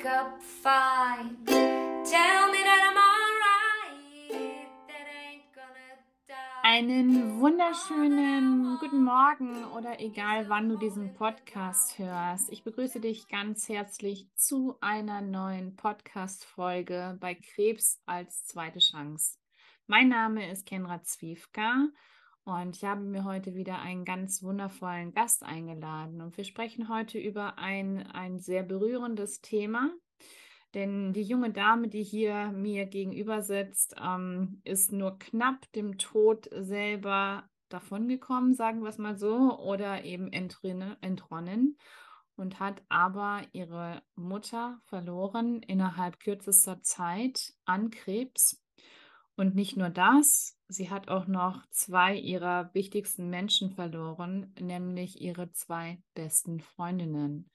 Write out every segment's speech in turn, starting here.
wake up fine. Tell me that I'm alright. That ain't gonna die. Einen wunderschönen guten Morgen oder egal wann du diesen Podcast hörst. Ich begrüße dich ganz herzlich zu einer neuen Podcast-Folge bei Krebs als zweite Chance. Mein Name ist Kenra Zwiefka und ich habe mir heute wieder einen ganz wundervollen Gast eingeladen. Und wir sprechen heute über ein, ein sehr berührendes Thema. Denn die junge Dame, die hier mir gegenüber sitzt, ähm, ist nur knapp dem Tod selber davongekommen, sagen wir es mal so, oder eben entrinne, entronnen und hat aber ihre Mutter verloren innerhalb kürzester Zeit an Krebs. Und nicht nur das, sie hat auch noch zwei ihrer wichtigsten Menschen verloren, nämlich ihre zwei besten Freundinnen.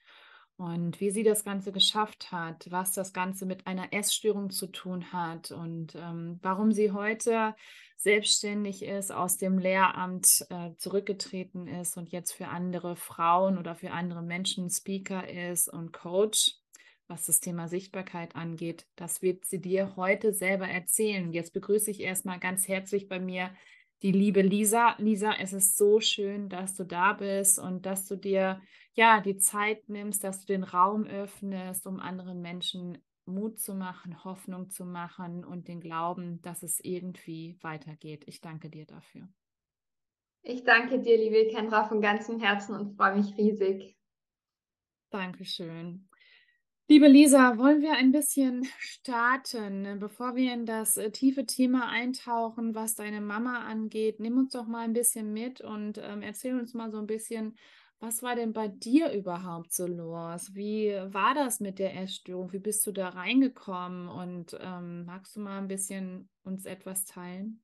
Und wie sie das Ganze geschafft hat, was das Ganze mit einer Essstörung zu tun hat und ähm, warum sie heute selbstständig ist, aus dem Lehramt äh, zurückgetreten ist und jetzt für andere Frauen oder für andere Menschen Speaker ist und Coach was das Thema Sichtbarkeit angeht. Das wird sie dir heute selber erzählen. Jetzt begrüße ich erstmal ganz herzlich bei mir die liebe Lisa. Lisa, es ist so schön, dass du da bist und dass du dir ja die Zeit nimmst, dass du den Raum öffnest, um anderen Menschen Mut zu machen, Hoffnung zu machen und den Glauben, dass es irgendwie weitergeht. Ich danke dir dafür. Ich danke dir, liebe Kendra, von ganzem Herzen und freue mich riesig. Dankeschön. Liebe Lisa, wollen wir ein bisschen starten, bevor wir in das äh, tiefe Thema eintauchen, was deine Mama angeht? Nimm uns doch mal ein bisschen mit und ähm, erzähl uns mal so ein bisschen, was war denn bei dir überhaupt so los? Wie war das mit der Essstörung? Wie bist du da reingekommen? Und ähm, magst du mal ein bisschen uns etwas teilen?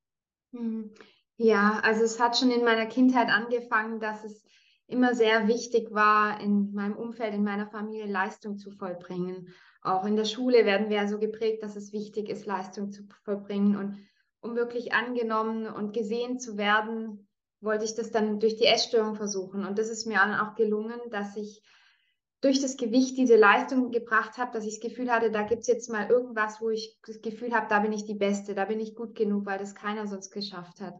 Hm. Ja, also es hat schon in meiner Kindheit angefangen, dass es immer sehr wichtig war, in meinem Umfeld, in meiner Familie Leistung zu vollbringen. Auch in der Schule werden wir so geprägt, dass es wichtig ist, Leistung zu vollbringen. Und um wirklich angenommen und gesehen zu werden, wollte ich das dann durch die Essstörung versuchen. Und das ist mir dann auch gelungen, dass ich durch das Gewicht diese Leistung gebracht habe, dass ich das Gefühl hatte, da gibt es jetzt mal irgendwas, wo ich das Gefühl habe, da bin ich die Beste, da bin ich gut genug, weil das keiner sonst geschafft hat.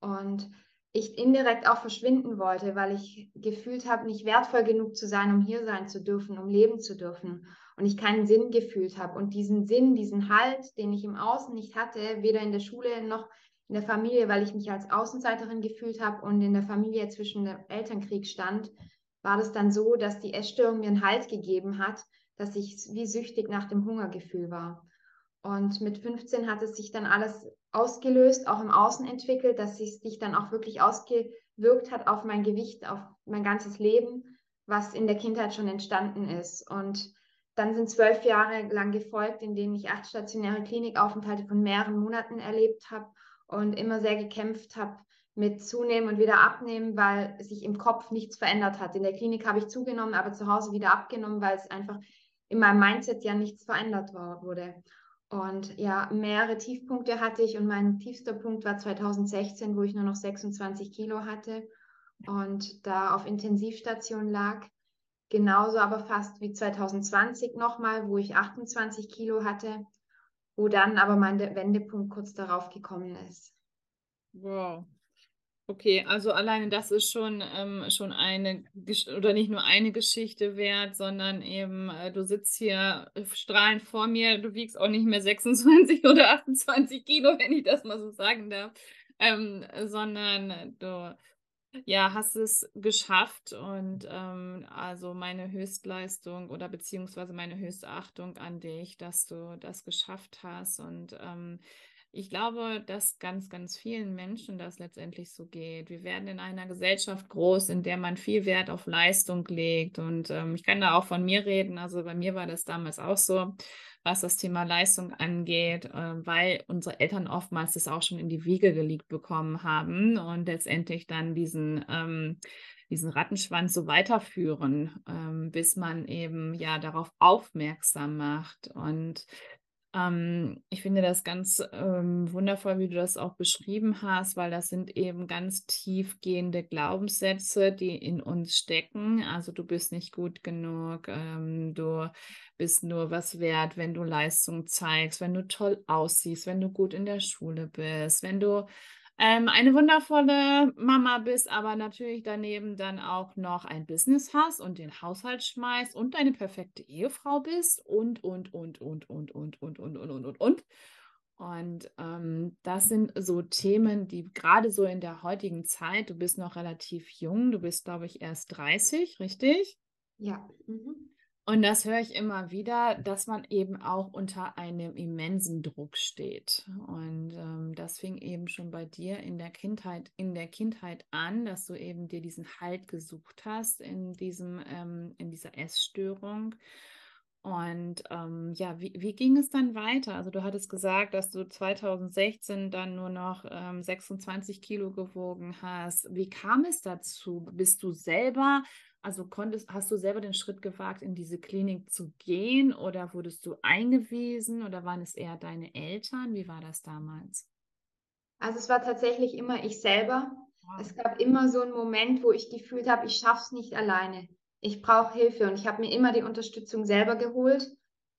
Und ich indirekt auch verschwinden wollte, weil ich gefühlt habe, nicht wertvoll genug zu sein, um hier sein zu dürfen, um leben zu dürfen. Und ich keinen Sinn gefühlt habe. Und diesen Sinn, diesen Halt, den ich im Außen nicht hatte, weder in der Schule noch in der Familie, weil ich mich als Außenseiterin gefühlt habe und in der Familie zwischen dem Elternkrieg stand, war das dann so, dass die Essstörung mir einen Halt gegeben hat, dass ich wie süchtig nach dem Hungergefühl war. Und mit 15 hat es sich dann alles ausgelöst, auch im Außen entwickelt, dass es sich dann auch wirklich ausgewirkt hat auf mein Gewicht, auf mein ganzes Leben, was in der Kindheit schon entstanden ist. Und dann sind zwölf Jahre lang gefolgt, in denen ich acht stationäre Klinikaufenthalte von mehreren Monaten erlebt habe und immer sehr gekämpft habe mit Zunehmen und wieder abnehmen, weil sich im Kopf nichts verändert hat. In der Klinik habe ich zugenommen, aber zu Hause wieder abgenommen, weil es einfach in meinem Mindset ja nichts verändert war, wurde. Und ja, mehrere Tiefpunkte hatte ich und mein tiefster Punkt war 2016, wo ich nur noch 26 Kilo hatte und da auf Intensivstation lag. Genauso aber fast wie 2020 nochmal, wo ich 28 Kilo hatte, wo dann aber mein Wendepunkt kurz darauf gekommen ist. Wow. Okay, also alleine das ist schon, ähm, schon eine, oder nicht nur eine Geschichte wert, sondern eben, äh, du sitzt hier äh, strahlend vor mir, du wiegst auch nicht mehr 26 oder 28 Kilo, wenn ich das mal so sagen darf, ähm, sondern du ja, hast es geschafft und ähm, also meine Höchstleistung oder beziehungsweise meine Höchstachtung an dich, dass du das geschafft hast und ähm, ich glaube, dass ganz, ganz vielen Menschen das letztendlich so geht. Wir werden in einer Gesellschaft groß, in der man viel Wert auf Leistung legt. Und ähm, ich kann da auch von mir reden. Also bei mir war das damals auch so, was das Thema Leistung angeht, äh, weil unsere Eltern oftmals das auch schon in die Wiege gelegt bekommen haben und letztendlich dann diesen ähm, diesen Rattenschwanz so weiterführen, ähm, bis man eben ja darauf aufmerksam macht. Und Ähm, ich finde das ganz ähm, wundervoll, wie du das auch beschrieben hast, weil das sind eben ganz tiefgehende Glaubenssätze, die in uns stecken. Also du bist nicht gut genug, ähm, du bist nur was wert, wenn du Leistung zeigst, wenn du toll aussiehst, wenn du gut in der Schule bist, wenn du ähm, eine wundervolle Mama bist, aber natürlich daneben dann auch noch ein Business hast und den Haushalt schmeißt und deine perfekte Ehefrau bist und, und, und, und, und, und, und, und, und, und, und, und. Und ähm, das sind so Themen, die gerade so in der heutigen Zeit, du bist noch relativ jung, du bist, glaube ich, erst 30, richtig? Ja. Mhm. Und das höre ich immer wieder, dass man eben auch unter einem immensen Druck steht. Und ähm, das fing eben schon bei dir in der Kindheit, in der Kindheit an, dass du eben dir diesen Halt gesucht hast in diesem, ähm, in dieser Essstörung. Und ähm, ja, wie, wie ging es dann weiter? Also du hattest gesagt, dass du 2016 dann nur noch 26 ähm, Kilo gewogen hast. Wie kam es dazu? Bist du selber also konntest, hast du selber den Schritt gewagt, in diese Klinik zu gehen oder wurdest du eingewiesen oder waren es eher deine Eltern? Wie war das damals? Also es war tatsächlich immer ich selber. Wow. Es gab immer so einen Moment, wo ich gefühlt habe, ich schaffe es nicht alleine. Ich brauche Hilfe und ich habe mir immer die Unterstützung selber geholt,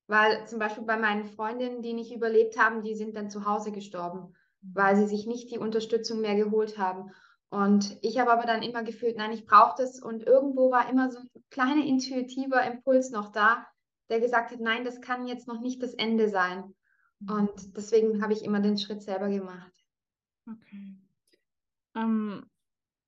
weil zum Beispiel bei meinen Freundinnen, die nicht überlebt haben, die sind dann zu Hause gestorben, mhm. weil sie sich nicht die Unterstützung mehr geholt haben. Und ich habe aber dann immer gefühlt, nein, ich brauche das. Und irgendwo war immer so ein kleiner intuitiver Impuls noch da, der gesagt hat, nein, das kann jetzt noch nicht das Ende sein. Mhm. Und deswegen habe ich immer den Schritt selber gemacht. Okay. Ähm,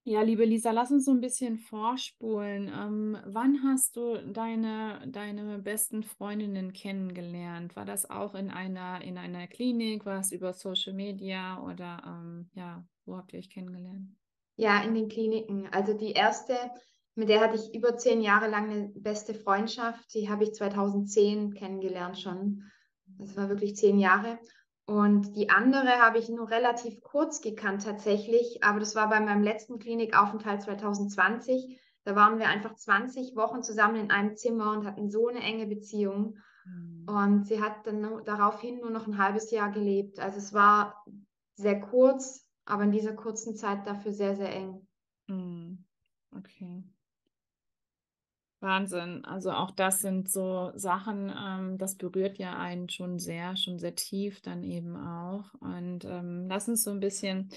ja, liebe Lisa, lass uns so ein bisschen vorspulen. Ähm, wann hast du deine, deine besten Freundinnen kennengelernt? War das auch in einer, in einer Klinik? War es über Social Media oder ähm, ja, wo habt ihr euch kennengelernt? Ja, in den Kliniken. Also die erste, mit der hatte ich über zehn Jahre lang eine beste Freundschaft. Die habe ich 2010 kennengelernt schon. Das war wirklich zehn Jahre. Und die andere habe ich nur relativ kurz gekannt tatsächlich, aber das war bei meinem letzten Klinikaufenthalt 2020. Da waren wir einfach 20 Wochen zusammen in einem Zimmer und hatten so eine enge Beziehung. Mhm. Und sie hat dann daraufhin nur noch ein halbes Jahr gelebt. Also es war sehr kurz, aber in dieser kurzen Zeit dafür sehr, sehr eng. Hm, okay. Wahnsinn. Also auch das sind so Sachen, ähm, das berührt ja einen schon sehr, schon sehr tief dann eben auch. Und ähm, lass uns so ein bisschen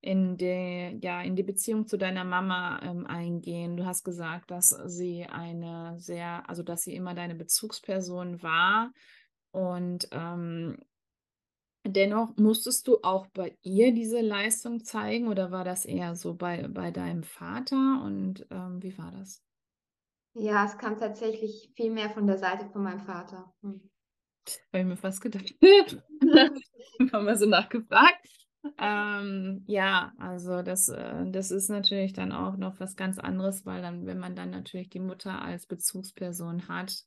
in die, ja, in die Beziehung zu deiner Mama ähm, eingehen. Du hast gesagt, dass sie eine sehr, also dass sie immer deine Bezugsperson war. Und ähm, Dennoch musstest du auch bei ihr diese Leistung zeigen oder war das eher so bei, bei deinem Vater und ähm, wie war das? Ja, es kam tatsächlich viel mehr von der Seite von meinem Vater. Hm. Habe ich mir fast gedacht. Haben wir so nachgefragt. Ähm, ja, also das, äh, das ist natürlich dann auch noch was ganz anderes, weil dann, wenn man dann natürlich die Mutter als Bezugsperson hat,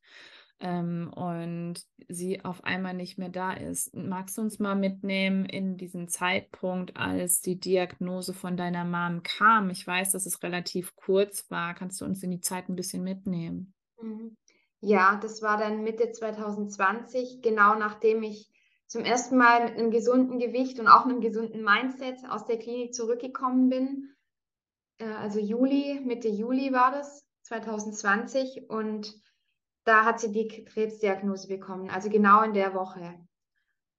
ähm, und sie auf einmal nicht mehr da ist. Magst du uns mal mitnehmen in diesen Zeitpunkt, als die Diagnose von deiner Mom kam? Ich weiß, dass es relativ kurz war. Kannst du uns in die Zeit ein bisschen mitnehmen? Mhm. Ja, das war dann Mitte 2020, genau nachdem ich zum ersten Mal mit einem gesunden Gewicht und auch einem gesunden Mindset aus der Klinik zurückgekommen bin. Äh, also Juli, Mitte Juli war das, 2020. Und da hat sie die Krebsdiagnose bekommen, also genau in der Woche.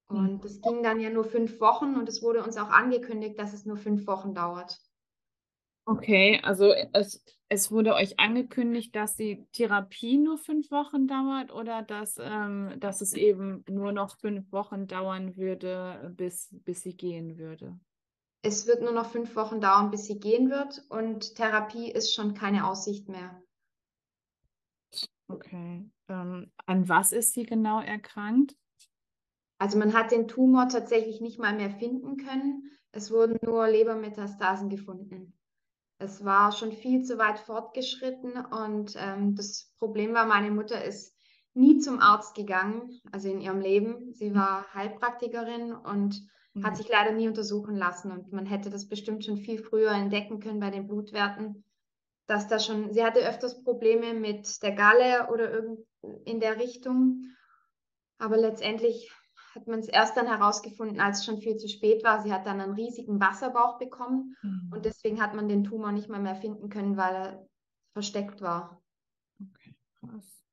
Und mhm. das ging dann ja nur fünf Wochen und es wurde uns auch angekündigt, dass es nur fünf Wochen dauert. Okay, also es, es wurde euch angekündigt, dass die Therapie nur fünf Wochen dauert oder dass, ähm, dass es eben nur noch fünf Wochen dauern würde, bis, bis sie gehen würde? Es wird nur noch fünf Wochen dauern, bis sie gehen wird und Therapie ist schon keine Aussicht mehr. Okay. Ähm, an was ist sie genau erkrankt? Also man hat den Tumor tatsächlich nicht mal mehr finden können. Es wurden nur Lebermetastasen gefunden. Es war schon viel zu weit fortgeschritten und ähm, das Problem war, meine Mutter ist nie zum Arzt gegangen, also in ihrem Leben. Sie war Heilpraktikerin und mhm. hat sich leider nie untersuchen lassen und man hätte das bestimmt schon viel früher entdecken können bei den Blutwerten dass da schon, sie hatte öfters Probleme mit der Galle oder irgend in der Richtung. Aber letztendlich hat man es erst dann herausgefunden, als es schon viel zu spät war. Sie hat dann einen riesigen Wasserbauch bekommen Mhm. und deswegen hat man den Tumor nicht mal mehr finden können, weil er versteckt war. Okay, krass.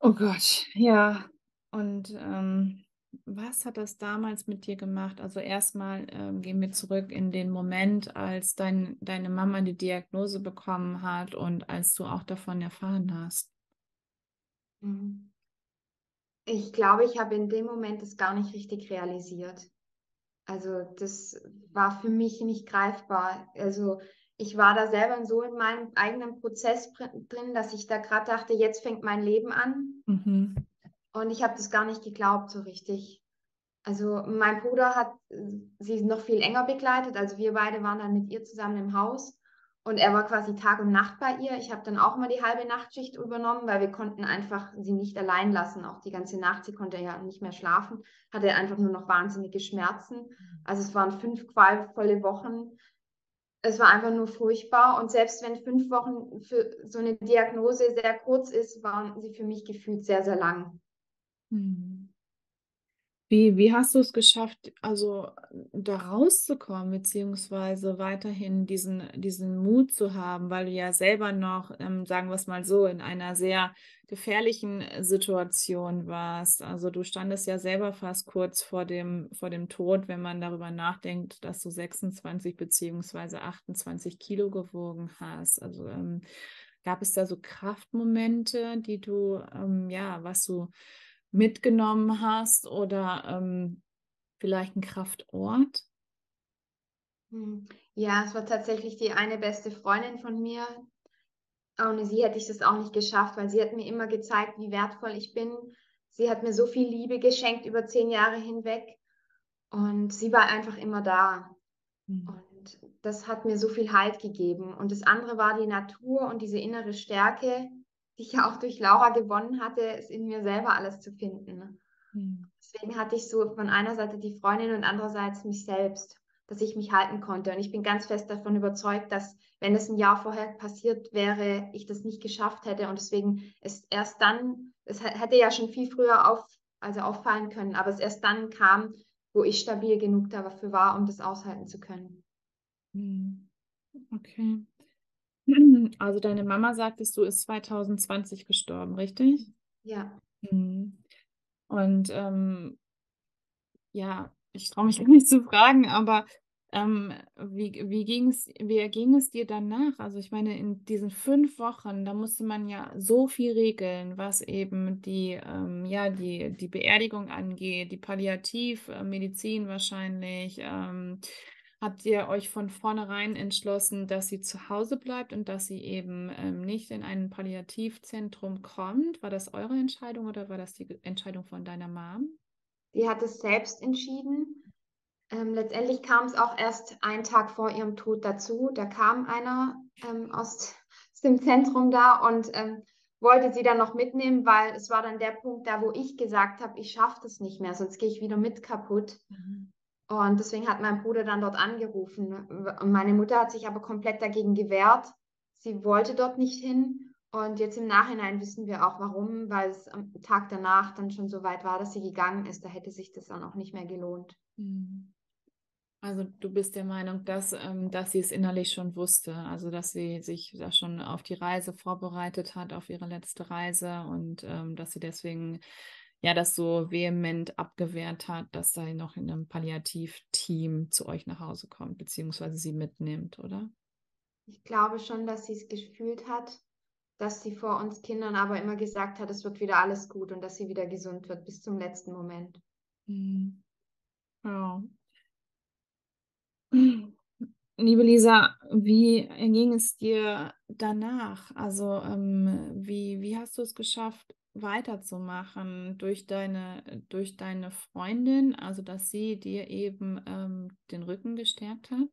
Oh Gott, ja. Und ähm, was hat das damals mit dir gemacht? Also erstmal ähm, gehen wir zurück in den Moment, als dein, deine Mama die Diagnose bekommen hat und als du auch davon erfahren hast. Mhm. Ich glaube, ich habe in dem Moment das gar nicht richtig realisiert. Also das war für mich nicht greifbar. Also ich war da selber so in meinem eigenen Prozess pr- drin, dass ich da gerade dachte, jetzt fängt mein Leben an. Mhm. Und ich habe das gar nicht geglaubt so richtig. Also mein Bruder hat äh, sie noch viel enger begleitet. Also wir beide waren dann mit ihr zusammen im Haus und er war quasi Tag und Nacht bei ihr. Ich habe dann auch mal die halbe Nachtschicht übernommen, weil wir konnten einfach sie nicht allein lassen. Auch die ganze Nacht, sie konnte ja nicht mehr schlafen, hatte einfach nur noch wahnsinnige Schmerzen. Also es waren fünf qualvolle Wochen. Es war einfach nur furchtbar. Und selbst wenn fünf Wochen für so eine Diagnose sehr kurz ist, waren sie für mich gefühlt sehr, sehr lang. Hm. Wie, wie hast du es geschafft, also da rauszukommen, beziehungsweise weiterhin diesen, diesen Mut zu haben, weil du ja selber noch, ähm, sagen wir es mal so, in einer sehr gefährlichen Situation warst. Also du standest ja selber fast kurz vor dem, vor dem Tod, wenn man darüber nachdenkt, dass du 26 beziehungsweise 28 Kilo gewogen hast. Also ähm, gab es da so Kraftmomente, die du, ähm, ja, was du mitgenommen hast oder ähm, vielleicht ein Kraftort? Hm. Ja, es war tatsächlich die eine beste Freundin von mir. Ohne sie hätte ich das auch nicht geschafft, weil sie hat mir immer gezeigt, wie wertvoll ich bin. Sie hat mir so viel Liebe geschenkt über zehn Jahre hinweg und sie war einfach immer da. Hm. Und das hat mir so viel Halt gegeben. Und das andere war die Natur und diese innere Stärke, die ich ja auch durch Laura gewonnen hatte, es in mir selber alles zu finden. Hm. Deswegen hatte ich so von einer Seite die Freundin und andererseits mich selbst, dass ich mich halten konnte. Und ich bin ganz fest davon überzeugt, dass wenn es ein Jahr vorher passiert wäre, ich das nicht geschafft hätte. Und deswegen ist erst dann, es hätte ja schon viel früher auf, also auffallen können, aber es erst dann kam, wo ich stabil genug dafür war, um das aushalten zu können. Hm. Okay. Also deine Mama sagtest du, ist 2020 gestorben, richtig? Ja. Mhm. Und ähm, ja, ich traue mich gar nicht zu fragen, aber ähm, wie, wie ging es, wie ging es dir danach? Also ich meine, in diesen fünf Wochen, da musste man ja so viel regeln, was eben die, ähm, ja, die, die Beerdigung angeht, die Palliativmedizin wahrscheinlich. Ähm, habt ihr euch von vornherein entschlossen, dass sie zu Hause bleibt und dass sie eben ähm, nicht in ein Palliativzentrum kommt? War das eure Entscheidung oder war das die Entscheidung von deiner Mom? Die hat es selbst entschieden. Ähm, letztendlich kam es auch erst einen Tag vor ihrem Tod dazu. Da kam einer ähm, aus, aus dem Zentrum da und ähm, wollte sie dann noch mitnehmen, weil es war dann der Punkt da, wo ich gesagt habe, ich schaffe das nicht mehr, sonst gehe ich wieder mit kaputt. Und deswegen hat mein Bruder dann dort angerufen. Und meine Mutter hat sich aber komplett dagegen gewehrt. Sie wollte dort nicht hin. Und jetzt im Nachhinein wissen wir auch warum, weil es am Tag danach dann schon so weit war, dass sie gegangen ist. Da hätte sich das dann auch nicht mehr gelohnt. Mhm. Also du bist der Meinung, dass, ähm, dass sie es innerlich schon wusste, also dass sie sich da schon auf die Reise vorbereitet hat, auf ihre letzte Reise und ähm, dass sie deswegen ja das so vehement abgewehrt hat, dass sie noch in einem Palliativteam zu euch nach Hause kommt, beziehungsweise sie mitnimmt, oder? Ich glaube schon, dass sie es gefühlt hat, dass sie vor uns Kindern aber immer gesagt hat, es wird wieder alles gut und dass sie wieder gesund wird bis zum letzten Moment. Mhm. Ja. Liebe Lisa, wie ging es dir danach? Also, ähm, wie, wie hast du es geschafft, weiterzumachen durch deine, durch deine Freundin, also dass sie dir eben ähm, den Rücken gestärkt hat?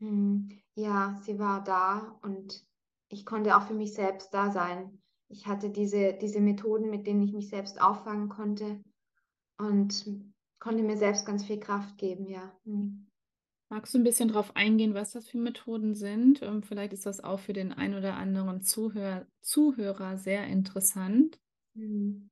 Hm, Ja, sie war da und ich konnte auch für mich selbst da sein. Ich hatte diese, diese Methoden, mit denen ich mich selbst auffangen konnte und konnte mir selbst ganz viel Kraft geben, ja. Hm. Magst du ein bisschen darauf eingehen, was das für Methoden sind? Ähm, vielleicht ist das auch für den ein oder anderen Zuhör Zuhörer sehr interessant. Hm.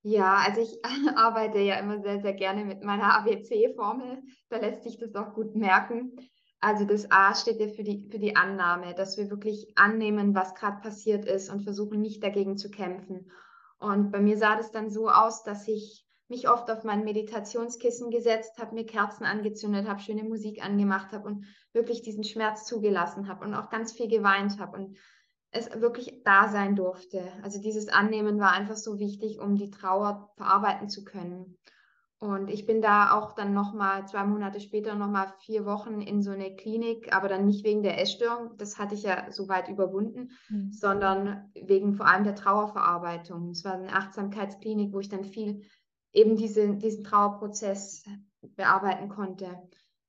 Ja, also ich arbeite ja immer sehr, sehr gerne mit meiner ABC-Formel. Da lässt sich das auch gut merken. Also das A steht ja für die, für die Annahme, dass wir wirklich annehmen, was gerade passiert ist und versuchen nicht dagegen zu kämpfen. Und bei mir sah das dann so aus, dass ich mich oft auf mein Meditationskissen gesetzt habe, mir Kerzen angezündet habe, schöne Musik angemacht habe und wirklich diesen Schmerz zugelassen habe und auch ganz viel geweint habe und es wirklich da sein durfte. Also dieses Annehmen war einfach so wichtig, um die Trauer verarbeiten zu können. Und ich bin da auch dann nochmal zwei Monate später nochmal vier Wochen in so eine Klinik, aber dann nicht wegen der Essstörung, das hatte ich ja soweit überwunden, mhm. sondern wegen vor allem der Trauerverarbeitung. Es war eine Achtsamkeitsklinik, wo ich dann viel eben diese, diesen Trauerprozess bearbeiten konnte.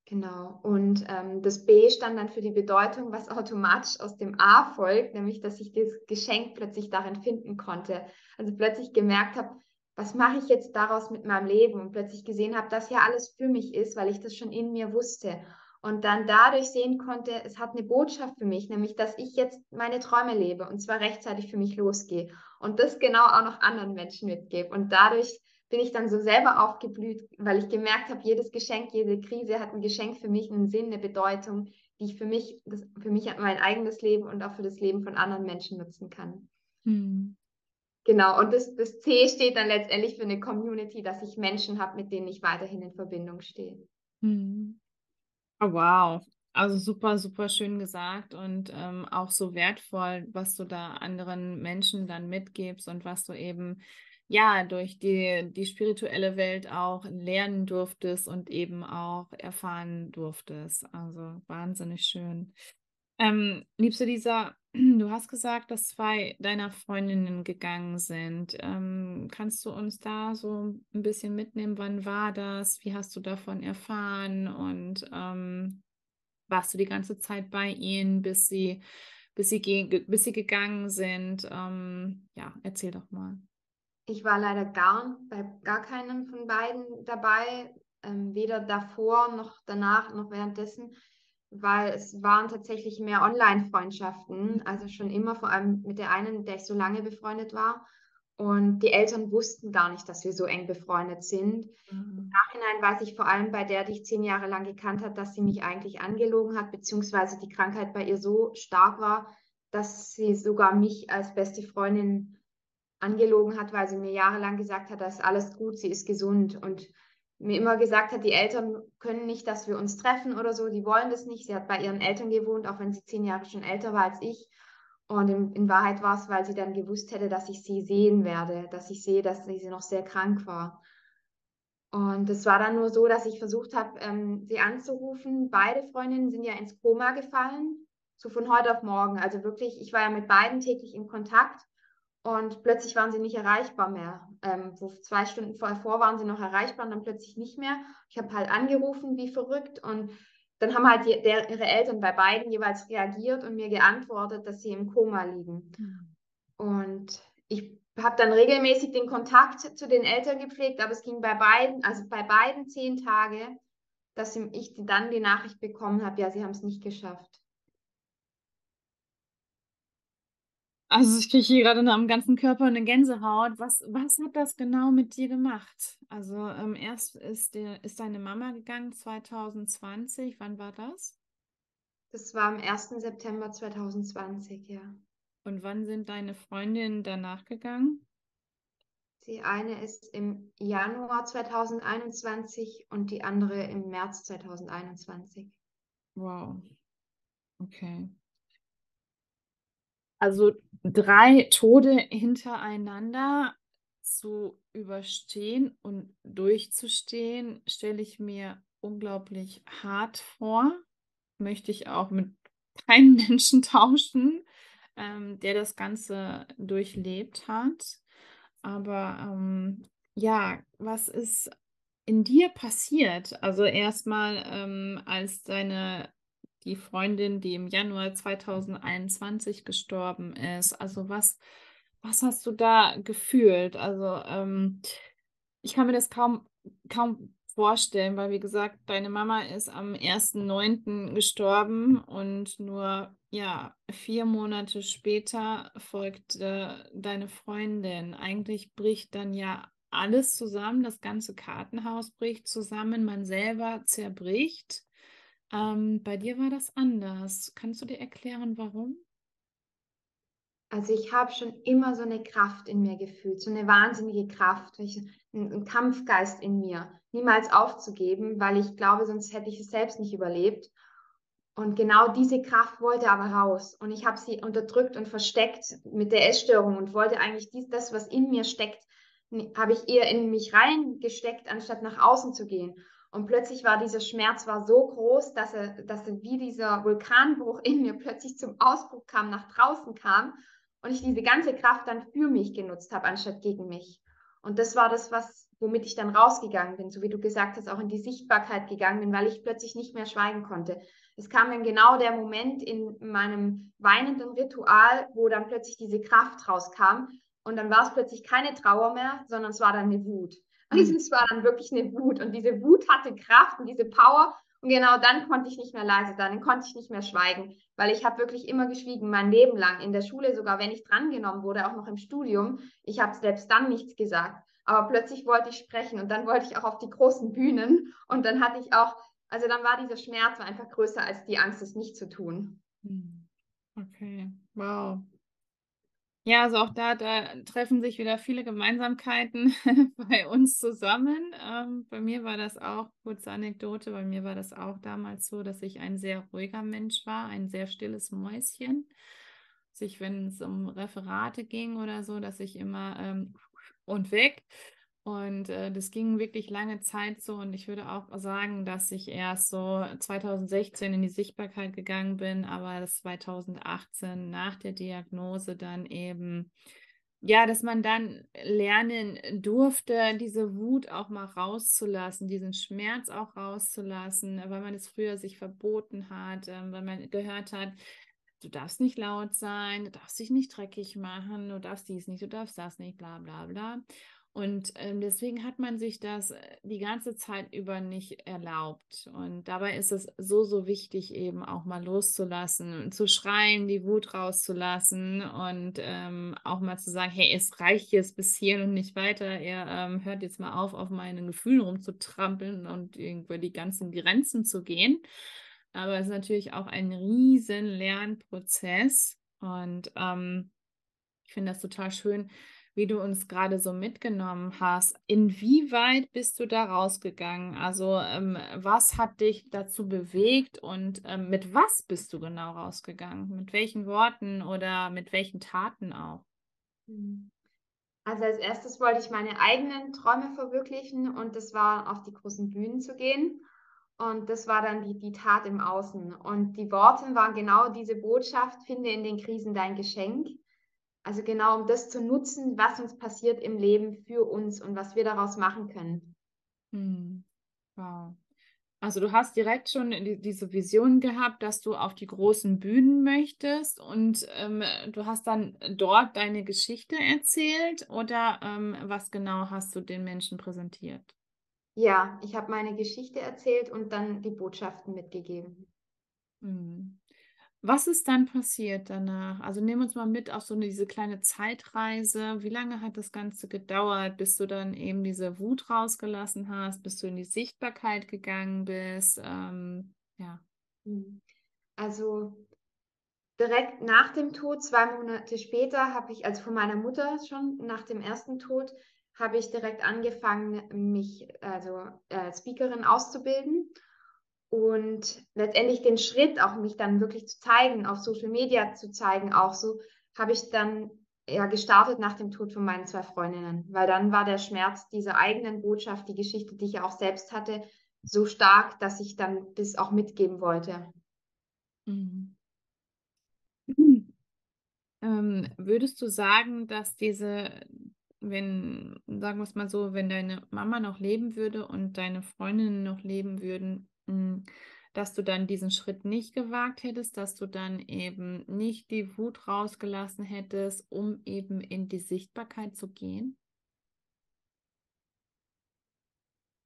Genau. Und ähm, das B stand dann für die Bedeutung, was automatisch aus dem A folgt, nämlich dass ich das Geschenk plötzlich darin finden konnte. Also plötzlich gemerkt habe, was mache ich jetzt daraus mit meinem Leben und plötzlich gesehen habe, dass ja alles für mich ist, weil ich das schon in mir wusste. Und dann dadurch sehen konnte, es hat eine Botschaft für mich, nämlich, dass ich jetzt meine Träume lebe und zwar rechtzeitig für mich losgehe und das genau auch noch anderen Menschen mitgebe. Und dadurch bin ich dann so selber aufgeblüht, weil ich gemerkt habe, jedes Geschenk, jede Krise hat ein Geschenk für mich, einen Sinn, eine Bedeutung, die ich für mich, das, für mich mein eigenes Leben und auch für das Leben von anderen Menschen nutzen kann. Hm. Genau, und das, das C steht dann letztendlich für eine Community, dass ich Menschen habe, mit denen ich weiterhin in Verbindung stehe. Hm. Oh, wow. Also super, super schön gesagt und ähm, auch so wertvoll, was du da anderen Menschen dann mitgibst und was du eben ja, durch die, die spirituelle Welt auch lernen durftest und eben auch erfahren durftest. Also wahnsinnig schön. Ähm, liebste Lisa, du hast gesagt, dass zwei deiner Freundinnen gegangen sind. Ähm, kannst du uns da so ein bisschen mitnehmen? Wann war das? Wie hast du davon erfahren? Und ähm, warst du die ganze Zeit bei ihnen, bis sie, bis sie, bis sie gegangen sind? Ähm, ja, erzähl doch mal. Ich war leider gar, bei gar keinem von beiden dabei, ähm, weder davor noch danach noch währenddessen, weil es waren tatsächlich mehr Online-Freundschaften, also schon immer, vor allem mit der einen, mit der ich so lange befreundet war. Und die Eltern wussten gar nicht, dass wir so eng befreundet sind. Mhm. Im Nachhinein weiß ich vor allem bei der, die ich zehn Jahre lang gekannt habe, dass sie mich eigentlich angelogen hat, beziehungsweise die Krankheit bei ihr so stark war, dass sie sogar mich als beste Freundin angelogen hat, weil sie mir jahrelang gesagt hat, das ist alles gut, sie ist gesund und mir immer gesagt hat, die Eltern können nicht, dass wir uns treffen oder so, die wollen das nicht. Sie hat bei ihren Eltern gewohnt, auch wenn sie zehn Jahre schon älter war als ich. Und in, in Wahrheit war es, weil sie dann gewusst hätte, dass ich sie sehen werde, dass ich sehe, dass sie noch sehr krank war. Und es war dann nur so, dass ich versucht habe, ähm, sie anzurufen. Beide Freundinnen sind ja ins Koma gefallen, so von heute auf morgen. Also wirklich, ich war ja mit beiden täglich in Kontakt und plötzlich waren sie nicht erreichbar mehr. Ähm, so zwei Stunden vorher waren sie noch erreichbar und dann plötzlich nicht mehr. Ich habe halt angerufen wie verrückt und dann haben halt die, der, ihre Eltern bei beiden jeweils reagiert und mir geantwortet, dass sie im Koma liegen. Mhm. Und ich habe dann regelmäßig den Kontakt zu den Eltern gepflegt, aber es ging bei beiden, also bei beiden zehn Tage, dass ich dann die Nachricht bekommen habe, ja, sie haben es nicht geschafft. Also ich kriege hier gerade am ganzen Körper eine Gänsehaut. Was, was hat das genau mit dir gemacht? Also ähm, erst ist, der, ist deine Mama gegangen 2020. Wann war das? Das war am 1. September 2020, ja. Und wann sind deine Freundinnen danach gegangen? Die eine ist im Januar 2021 und die andere im März 2021. Wow. Okay. Also drei Tode hintereinander zu überstehen und durchzustehen, stelle ich mir unglaublich hart vor. Möchte ich auch mit keinem Menschen tauschen, ähm, der das Ganze durchlebt hat. Aber ähm, ja, was ist in dir passiert? Also erstmal, ähm, als deine die Freundin, die im Januar 2021 gestorben ist. Also was, was hast du da gefühlt? Also ähm, ich kann mir das kaum, kaum vorstellen, weil wie gesagt, deine Mama ist am 1.9. gestorben und nur ja, vier Monate später folgt äh, deine Freundin. Eigentlich bricht dann ja alles zusammen, das ganze Kartenhaus bricht zusammen, man selber zerbricht. Ähm, bei dir war das anders. Kannst du dir erklären, warum? Also ich habe schon immer so eine Kraft in mir gefühlt, so eine wahnsinnige Kraft, ein Kampfgeist in mir, niemals aufzugeben, weil ich glaube, sonst hätte ich es selbst nicht überlebt. Und genau diese Kraft wollte aber raus. Und ich habe sie unterdrückt und versteckt mit der Essstörung und wollte eigentlich dies, das, was in mir steckt, habe ich eher in mich reingesteckt, anstatt nach außen zu gehen. Und plötzlich war dieser Schmerz war so groß, dass er, dass er wie dieser Vulkanbruch in mir plötzlich zum Ausbruch kam, nach draußen kam und ich diese ganze Kraft dann für mich genutzt habe, anstatt gegen mich. Und das war das, was, womit ich dann rausgegangen bin, so wie du gesagt hast, auch in die Sichtbarkeit gegangen bin, weil ich plötzlich nicht mehr schweigen konnte. Es kam dann genau der Moment in meinem weinenden Ritual, wo dann plötzlich diese Kraft rauskam. Und dann war es plötzlich keine Trauer mehr, sondern es war dann eine Wut. Und es war dann wirklich eine Wut. Und diese Wut hatte Kraft und diese Power. Und genau dann konnte ich nicht mehr leise sein, dann konnte ich nicht mehr schweigen, weil ich habe wirklich immer geschwiegen, mein Leben lang, in der Schule sogar, wenn ich drangenommen wurde, auch noch im Studium. Ich habe selbst dann nichts gesagt. Aber plötzlich wollte ich sprechen und dann wollte ich auch auf die großen Bühnen. Und dann hatte ich auch, also dann war dieser Schmerz einfach größer als die Angst, es nicht zu tun. Hm. Okay, wow. Ja, also auch da, da treffen sich wieder viele Gemeinsamkeiten bei uns zusammen. Ähm, bei mir war das auch, kurze Anekdote, bei mir war das auch damals so, dass ich ein sehr ruhiger Mensch war, ein sehr stilles Mäuschen. Sich, wenn es um Referate ging oder so, dass ich immer ähm, und weg. Und äh, das ging wirklich lange Zeit so. Und ich würde auch sagen, dass ich erst so 2016 in die Sichtbarkeit gegangen bin, aber das 2018 nach der Diagnose dann eben, ja, dass man dann lernen durfte, diese Wut auch mal rauszulassen, diesen Schmerz auch rauszulassen, weil man es früher sich verboten hat, äh, weil man gehört hat, du darfst nicht laut sein, du darfst dich nicht dreckig machen, du darfst dies nicht, du darfst das nicht, bla bla bla. Und ähm, deswegen hat man sich das äh, die ganze Zeit über nicht erlaubt. Und dabei ist es so, so wichtig, eben auch mal loszulassen, zu schreien, die Wut rauszulassen und ähm, auch mal zu sagen, hey, es reicht jetzt bis hier und nicht weiter. Er ähm, hört jetzt mal auf, auf meinen Gefühlen rumzutrampeln und über die ganzen Grenzen zu gehen. Aber es ist natürlich auch ein riesen Lernprozess. Und ähm, ich finde das total schön, wie du uns gerade so mitgenommen hast. Inwieweit bist du da rausgegangen? Also ähm, was hat dich dazu bewegt und ähm, mit was bist du genau rausgegangen? Mit welchen Worten oder mit welchen Taten auch? Hm. Also als erstes wollte ich meine eigenen Träume verwirklichen und das war auf die großen Bühnen zu gehen. Und das war dann die, die Tat im Außen. Und die Worte waren genau diese Botschaft, finde in den Krisen dein Geschenk. Also genau, um das zu nutzen, was uns passiert im Leben für uns und was wir daraus machen können. Hm. Wow. Also du hast direkt schon die, diese Vision gehabt, dass du auf die großen Bühnen möchtest und ähm, du hast dann dort deine Geschichte erzählt oder ähm, was genau hast du den Menschen präsentiert? Ja, ich habe meine Geschichte erzählt und dann die Botschaften mitgegeben. Hm. Was ist dann passiert danach? Also nimm uns mal mit auf so eine, diese kleine Zeitreise. Wie lange hat das Ganze gedauert, bis du dann eben diese Wut rausgelassen hast, bis du in die Sichtbarkeit gegangen bist? Ähm, ja. Hm. Also direkt nach dem Tod, zwei Monate später, habe ich, also von meiner Mutter schon nach dem ersten Tod, habe ich direkt angefangen, mich also als äh, Speakerin auszubilden und letztendlich den Schritt auch mich dann wirklich zu zeigen, auf Social Media zu zeigen, auch so habe ich dann ja gestartet nach dem Tod von meinen zwei Freundinnen, weil dann war der Schmerz dieser eigenen Botschaft, die Geschichte, die ich ja auch selbst hatte, so stark, dass ich dann das auch mitgeben wollte. Mhm. Ähm, würdest du sagen, dass diese, wenn, sagen wir es mal so, wenn deine Mama noch leben würde und deine Freundinnen noch leben würden, dass du dann diesen Schritt nicht gewagt hättest, dass du dann eben nicht die Wut rausgelassen hättest, um eben in die Sichtbarkeit zu gehen?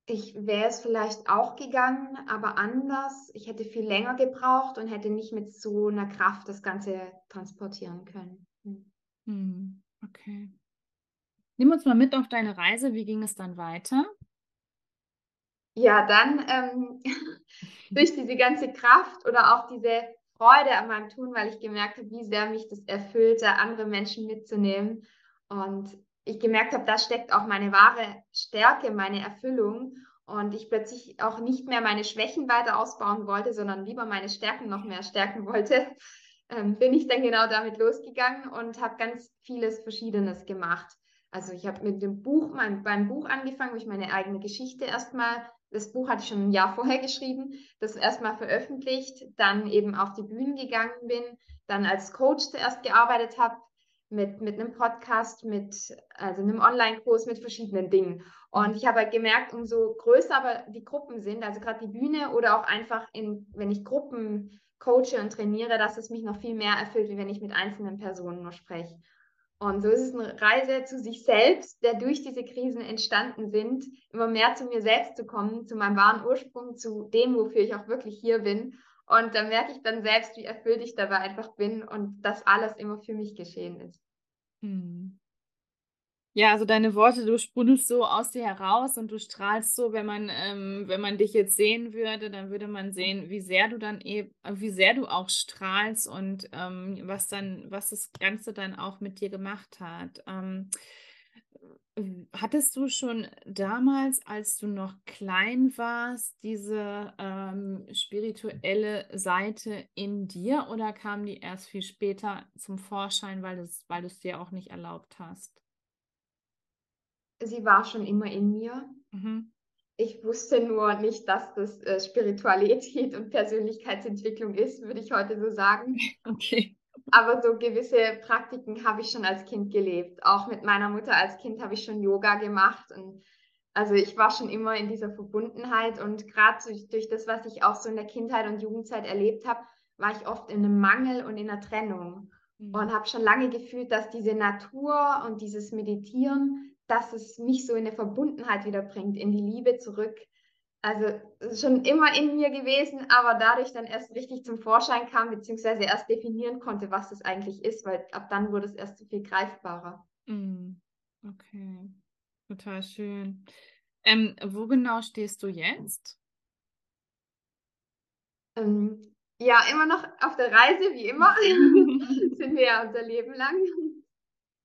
Ich wäre es vielleicht auch gegangen, aber anders. Ich hätte viel länger gebraucht und hätte nicht mit so einer Kraft das Ganze transportieren können. Hm. Okay. Nimm uns mal mit auf deine Reise. Wie ging es dann weiter? Ja, dann ähm, durch diese ganze Kraft oder auch diese Freude an meinem Tun, weil ich gemerkt habe, wie sehr mich das erfüllte, andere Menschen mitzunehmen. Und ich gemerkt habe, da steckt auch meine wahre Stärke, meine Erfüllung. Und ich plötzlich auch nicht mehr meine Schwächen weiter ausbauen wollte, sondern lieber meine Stärken noch mehr stärken wollte, ähm, bin ich dann genau damit losgegangen und habe ganz vieles Verschiedenes gemacht. Also ich habe mit dem Buch, mein, beim Buch angefangen, wo ich meine eigene Geschichte erstmal, das Buch hatte ich schon ein Jahr vorher geschrieben, das erstmal veröffentlicht, dann eben auf die Bühnen gegangen bin, dann als Coach zuerst gearbeitet habe, mit, mit einem Podcast, mit also einem Online-Kurs, mit verschiedenen Dingen. Und ich habe halt gemerkt, umso größer aber die Gruppen sind, also gerade die Bühne oder auch einfach in, wenn ich Gruppen coache und trainiere, dass es mich noch viel mehr erfüllt, wie wenn ich mit einzelnen Personen nur spreche. Und so ist es eine Reise zu sich selbst, der durch diese Krisen entstanden sind, immer mehr zu mir selbst zu kommen, zu meinem wahren Ursprung, zu dem, wofür ich auch wirklich hier bin. Und da merke ich dann selbst, wie erfüllt ich dabei einfach bin und dass alles immer für mich geschehen ist. Hm. Ja, also deine Worte, du sprudelst so aus dir heraus und du strahlst so, wenn man, ähm, wenn man dich jetzt sehen würde, dann würde man sehen, wie sehr du dann eben, wie sehr du auch strahlst und ähm, was dann, was das Ganze dann auch mit dir gemacht hat. Ähm, hattest du schon damals, als du noch klein warst, diese ähm, spirituelle Seite in dir oder kam die erst viel später zum Vorschein, weil du es weil dir auch nicht erlaubt hast? Sie war schon immer in mir. Mhm. Ich wusste nur nicht, dass das äh, Spiritualität und Persönlichkeitsentwicklung ist, würde ich heute so sagen. Okay. Aber so gewisse Praktiken habe ich schon als Kind gelebt. Auch mit meiner Mutter als Kind habe ich schon Yoga gemacht. Und also ich war schon immer in dieser Verbundenheit. Und gerade durch, durch das, was ich auch so in der Kindheit und Jugendzeit erlebt habe, war ich oft in einem Mangel und in einer Trennung. Mhm. Und habe schon lange gefühlt, dass diese Natur und dieses Meditieren dass es mich so in eine Verbundenheit wieder bringt, in die Liebe zurück. Also schon immer in mir gewesen, aber dadurch dann erst richtig zum Vorschein kam, beziehungsweise erst definieren konnte, was das eigentlich ist, weil ab dann wurde es erst so viel greifbarer. Mm, okay, total schön. Ähm, wo genau stehst du jetzt? Ähm, ja, immer noch auf der Reise, wie immer. Sind wir ja unser Leben lang.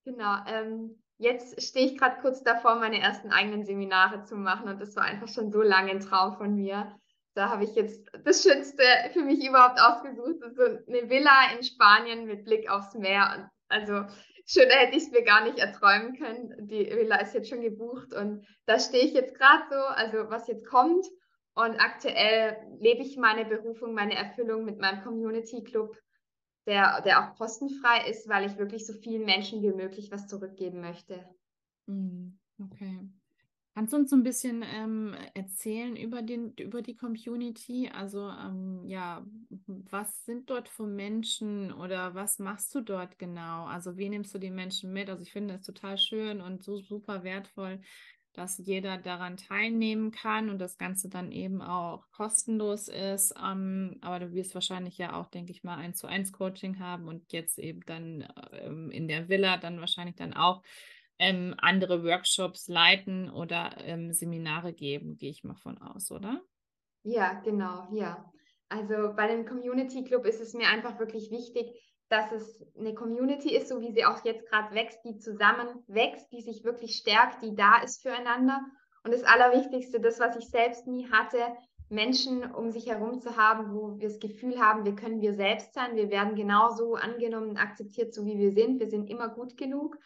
Genau. Ähm, Jetzt stehe ich gerade kurz davor, meine ersten eigenen Seminare zu machen und das war einfach schon so lange ein Traum von mir. Da habe ich jetzt das Schönste für mich überhaupt ausgesucht. So eine Villa in Spanien mit Blick aufs Meer. Und also schöner hätte ich es mir gar nicht erträumen können. Die Villa ist jetzt schon gebucht und da stehe ich jetzt gerade so, also was jetzt kommt. Und aktuell lebe ich meine Berufung, meine Erfüllung mit meinem Community Club der, der auch kostenfrei ist, weil ich wirklich so vielen Menschen wie möglich was zurückgeben möchte. Hm, okay. Kannst du uns so ein bisschen ähm, erzählen über, den, über die Community? Also ähm, ja, was sind dort für Menschen oder was machst du dort genau? Also wie nimmst du die Menschen mit? Also ich finde es total schön und so super wertvoll, dass jeder daran teilnehmen kann und das Ganze dann eben auch kostenlos ist. Ähm, aber du wirst wahrscheinlich ja auch, denke ich mal, ein zu eins Coaching haben und jetzt eben dann ähm, in der Villa dann wahrscheinlich dann auch ähm, andere Workshops leiten oder ähm, Seminare geben, gehe ich mal von aus, oder? Ja, genau, ja. Also bei dem Community Club ist es mir einfach wirklich wichtig, dass es eine Community ist, so wie sie auch jetzt gerade wächst, die zusammen wächst, die sich wirklich stärkt, die da ist füreinander. Und das Allerwichtigste, das, was ich selbst nie hatte, Menschen um sich herum zu haben, wo wir das Gefühl haben, wir können wir selbst sein, wir werden genauso angenommen und akzeptiert, so wie wir sind, wir sind immer gut genug.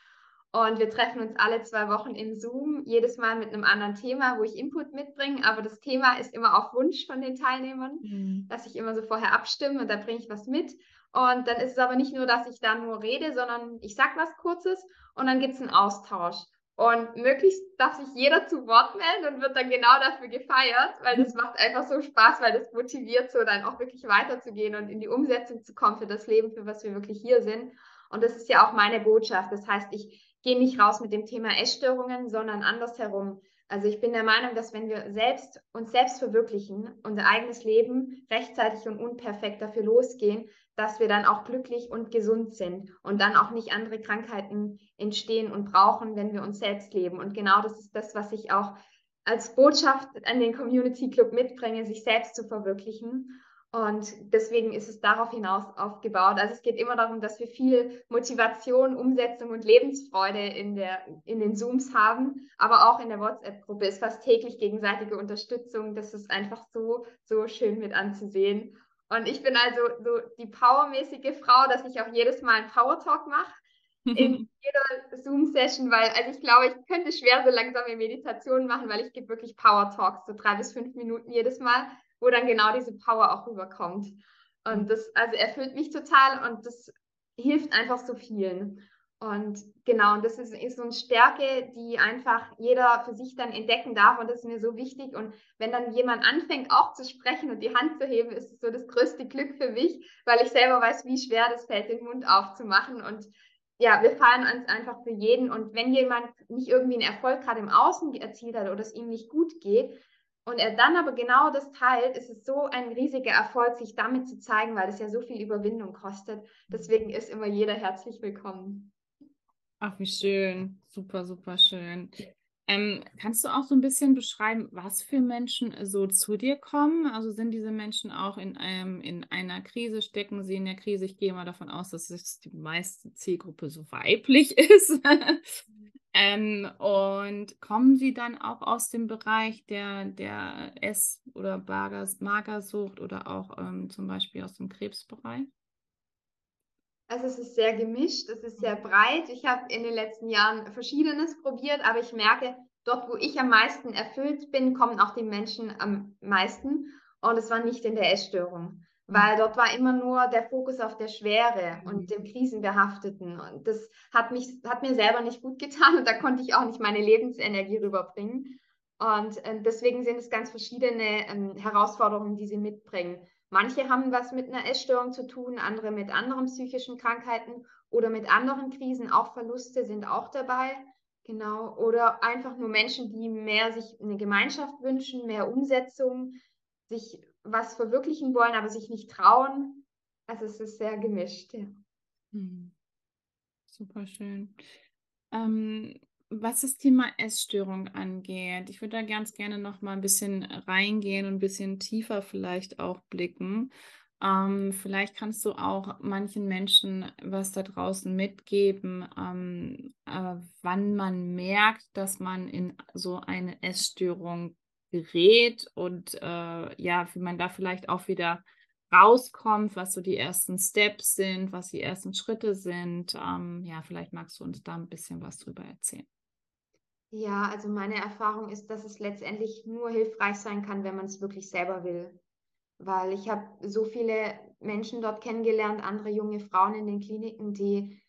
Und wir treffen uns alle zwei Wochen in Zoom, jedes Mal mit einem anderen Thema, wo ich Input mitbringe. Aber das Thema ist immer auf Wunsch von den Teilnehmern, mhm. dass ich immer so vorher abstimme und da bringe ich was mit. Und dann ist es aber nicht nur, dass ich da nur rede, sondern ich sage was Kurzes und dann gibt es einen Austausch. Und möglichst darf sich jeder zu Wort melden und wird dann genau dafür gefeiert, weil das macht einfach so Spaß, weil das motiviert, so dann auch wirklich weiterzugehen und in die Umsetzung zu kommen für das Leben, für was wir wirklich hier sind. Und das ist ja auch meine Botschaft. Das heißt, ich gehe nicht raus mit dem Thema Essstörungen, sondern andersherum Also ich bin der Meinung, dass wenn wir selbst uns selbst verwirklichen, unser eigenes Leben rechtzeitig und unperfekt dafür losgehen, dass wir dann auch glücklich und gesund sind und dann auch nicht andere Krankheiten entstehen und brauchen, wenn wir uns selbst leben. Und genau das ist das, was ich auch als Botschaft an den Community Club mitbringe, sich selbst zu verwirklichen. Und deswegen ist es darauf hinaus aufgebaut. Also es geht immer darum, dass wir viel Motivation, Umsetzung und Lebensfreude in, der, in den Zooms haben, aber auch in der WhatsApp-Gruppe ist fast täglich gegenseitige Unterstützung. Das ist einfach so, so schön mit anzusehen. Und ich bin also so die powermäßige Frau, dass ich auch jedes Mal einen Power Talk mache in jeder Zoom-Session, weil also ich glaube, ich könnte schwer so langsame Meditationen machen, weil ich gebe wirklich Power Talks, so drei bis fünf Minuten jedes Mal wo dann genau diese Power auch rüberkommt. Und mhm. das also erfüllt mich total und das hilft einfach so vielen. Und genau, und das ist, ist so eine Stärke, die einfach jeder für sich dann entdecken darf. Und das ist mir so wichtig. Und wenn dann jemand anfängt, auch zu sprechen und die Hand zu heben, ist es so das größte Glück für mich, weil ich selber weiß, wie schwer das fällt, den Mund aufzumachen. Und ja, wir feiern uns einfach für jeden. Und wenn jemand nicht irgendwie einen Erfolg gerade im Außen erzielt hat oder es ihm nicht gut geht, und er dann aber genau das teilt, ist es so ein riesiger Erfolg, sich damit zu zeigen, weil es ja so viel Überwindung kostet. Deswegen ist immer jeder herzlich willkommen. Ach, wie schön. Super, super schön. Ähm, kannst du auch so ein bisschen beschreiben, was für Menschen so zu dir kommen? Also sind diese Menschen auch in, einem, in einer Krise, stecken sie in der Krise? Ich gehe mal davon aus, dass es die meiste Zielgruppe so weiblich ist. Ähm, und kommen Sie dann auch aus dem Bereich der, der Ess- oder Magersucht oder auch ähm, zum Beispiel aus dem Krebsbereich? Also es ist sehr gemischt, es ist sehr breit. Ich habe in den letzten Jahren Verschiedenes probiert, aber ich merke, dort, wo ich am meisten erfüllt bin, kommen auch die Menschen am meisten. Und es war nicht in der Essstörung weil dort war immer nur der Fokus auf der Schwere und mhm. dem Krisenbehafteten. Und das hat, mich, hat mir selber nicht gut getan und da konnte ich auch nicht meine Lebensenergie rüberbringen. Und äh, deswegen sind es ganz verschiedene ähm, Herausforderungen, die sie mitbringen. Manche haben was mit einer Essstörung zu tun, andere mit anderen psychischen Krankheiten oder mit anderen Krisen. Auch Verluste sind auch dabei. Genau. Oder einfach nur Menschen, die mehr sich eine Gemeinschaft wünschen, mehr Umsetzung, sich was verwirklichen wollen, aber sich nicht trauen. Also es ist sehr gemischt, ja. Hm. Super schön. Ähm, was das Thema Essstörung angeht, ich würde da ganz gerne noch mal ein bisschen reingehen und ein bisschen tiefer vielleicht auch blicken. Ähm, vielleicht kannst du auch manchen Menschen was da draußen mitgeben, ähm, äh, wann man merkt, dass man in so eine Essstörung gerät und äh, ja, wie man da vielleicht auch wieder rauskommt, was so die ersten Steps sind, was die ersten Schritte sind. Ähm, ja, vielleicht magst du uns da ein bisschen was drüber erzählen. Ja, also meine Erfahrung ist, dass es letztendlich nur hilfreich sein kann, wenn man es wirklich selber will. Weil ich habe so viele Menschen dort kennengelernt, andere junge Frauen in den Kliniken, die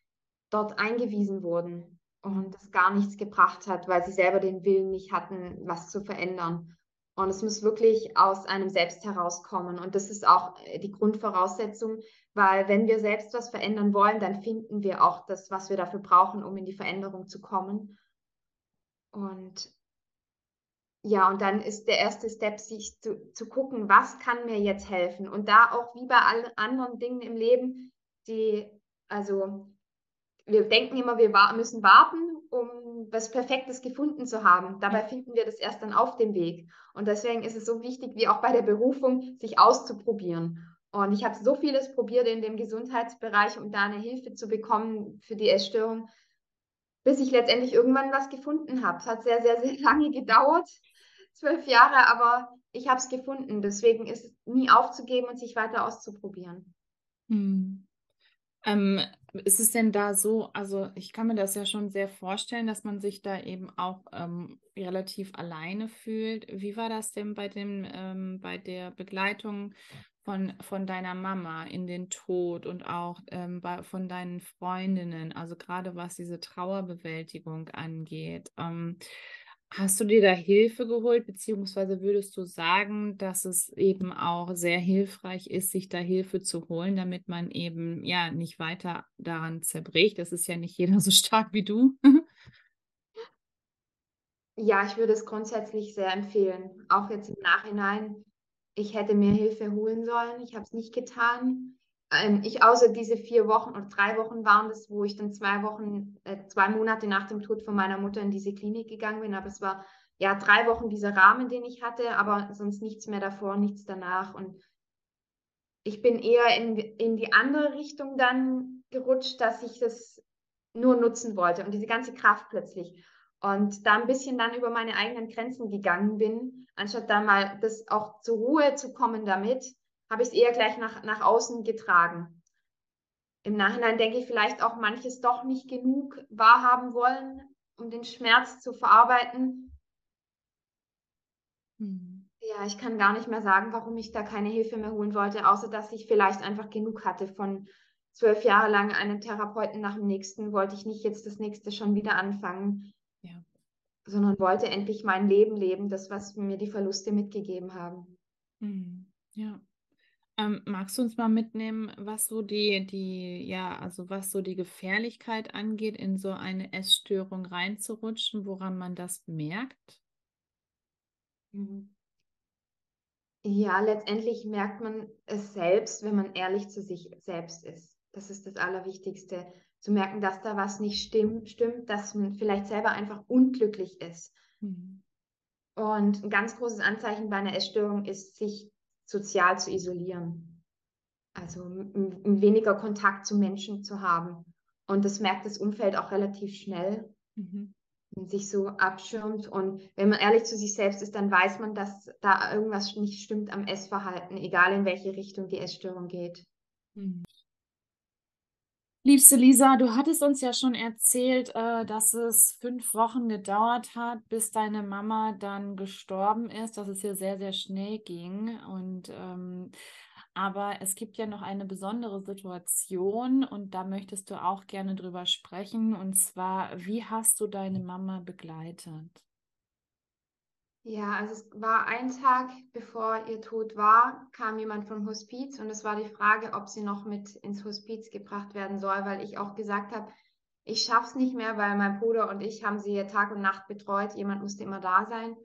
dort eingewiesen wurden und das gar nichts gebracht hat, weil sie selber den Willen nicht hatten, was zu verändern. Und es muss wirklich aus einem selbst herauskommen. Und das ist auch äh, die Grundvoraussetzung, weil wenn wir selbst was verändern wollen, dann finden wir auch das, was wir dafür brauchen, um in die Veränderung zu kommen. Und ja, und dann ist der erste Step, sich zu, zu gucken, was kann mir jetzt helfen. Und da auch wie bei allen anderen Dingen im Leben, die, also wir denken immer, wir müssen warten, um was Perfektes gefunden zu haben. Dabei finden wir das erst dann auf dem Weg. Und deswegen ist es so wichtig, wie auch bei der Berufung, sich auszuprobieren. Und ich habe so vieles probiert in dem Gesundheitsbereich, um da eine Hilfe zu bekommen für die Essstörung, bis ich letztendlich irgendwann was gefunden habe. Es hat sehr, sehr, sehr lange gedauert, zwölf Jahre, aber ich habe es gefunden. Deswegen ist es nie aufzugeben und sich weiter auszuprobieren. Hm. Ähm, ist es denn da so, also ich kann mir das ja schon sehr vorstellen, dass man sich da eben auch ähm, relativ alleine fühlt. Wie war das denn bei dem, ähm, bei der Begleitung von, von deiner Mama in den Tod und auch ähm, bei, von deinen Freundinnen, also gerade was diese Trauerbewältigung angeht? Hast du dir da Hilfe geholt, beziehungsweise würdest du sagen, dass es eben auch sehr hilfreich ist, sich da Hilfe zu holen, damit man eben ja nicht weiter daran zerbricht? Das ist ja nicht jeder so stark wie du. Ja, ich würde es grundsätzlich sehr empfehlen. Auch jetzt im Nachhinein. Ich hätte mir Hilfe holen sollen. Ich habe es nicht getan. Ähm, ich außer diese vier Wochen oder drei Wochen waren das, wo ich dann zwei Wochen, äh, zwei Monate nach dem Tod von meiner Mutter in diese Klinik gegangen bin. Aber es war ja drei Wochen dieser Rahmen, den ich hatte, aber sonst nichts mehr davor, nichts danach. Und ich bin eher in, in die andere Richtung dann gerutscht, dass ich das nur nutzen wollte und diese ganze Kraft plötzlich. Und da ein bisschen dann über meine eigenen Grenzen gegangen bin, anstatt dann mal das auch zur Ruhe zu kommen damit, habe ich es eher gleich nach, nach außen getragen. Im Nachhinein denke ich vielleicht auch manches doch nicht genug wahrhaben wollen, um den Schmerz zu verarbeiten. Hm. Ja, ich kann gar nicht mehr sagen, warum ich da keine Hilfe mehr holen wollte, außer dass ich vielleicht einfach genug hatte von zwölf Jahre lang einen Therapeuten nach dem nächsten, wollte ich nicht jetzt das nächste schon wieder anfangen sondern wollte endlich mein Leben leben, das, was mir die Verluste mitgegeben haben. Hm, ja. Ähm, magst du uns mal mitnehmen, was so die, die, ja, also was so die Gefährlichkeit angeht, in so eine Essstörung reinzurutschen, woran man das merkt? Mhm. Ja, letztendlich merkt man es selbst, wenn man ehrlich zu sich selbst ist. Das ist das Allerwichtigste zu merken, dass da was nicht stimmt, stimmt dass man vielleicht selber einfach unglücklich ist. Mhm. Und ein ganz großes Anzeichen bei einer Essstörung ist, sich sozial zu isolieren. Also weniger Kontakt zu Menschen zu haben. Und das merkt das Umfeld auch relativ schnell. Mhm. Sich so abschirmt. Und wenn man ehrlich zu sich selbst ist, dann weiß man, dass da irgendwas nicht stimmt am Essverhalten, egal in welche Richtung die Essstörung geht. Liebste Lisa, du hattest uns ja schon erzählt, äh, dass es fünf Wochen gedauert hat, bis deine Mama dann gestorben ist, dass es hier sehr, sehr schnell ging. Und ähm, aber es gibt ja noch eine besondere Situation und da möchtest du auch gerne drüber sprechen. Und zwar, wie hast du deine Mama begleitet? Ja, also es war ein Tag, bevor ihr Tod war, kam jemand vom Hospiz und es war die Frage, ob sie noch mit ins Hospiz gebracht werden soll, weil ich auch gesagt habe, ich schaff's nicht mehr, weil mein Bruder und ich haben sie Tag und Nacht betreut. Jemand musste immer da sein.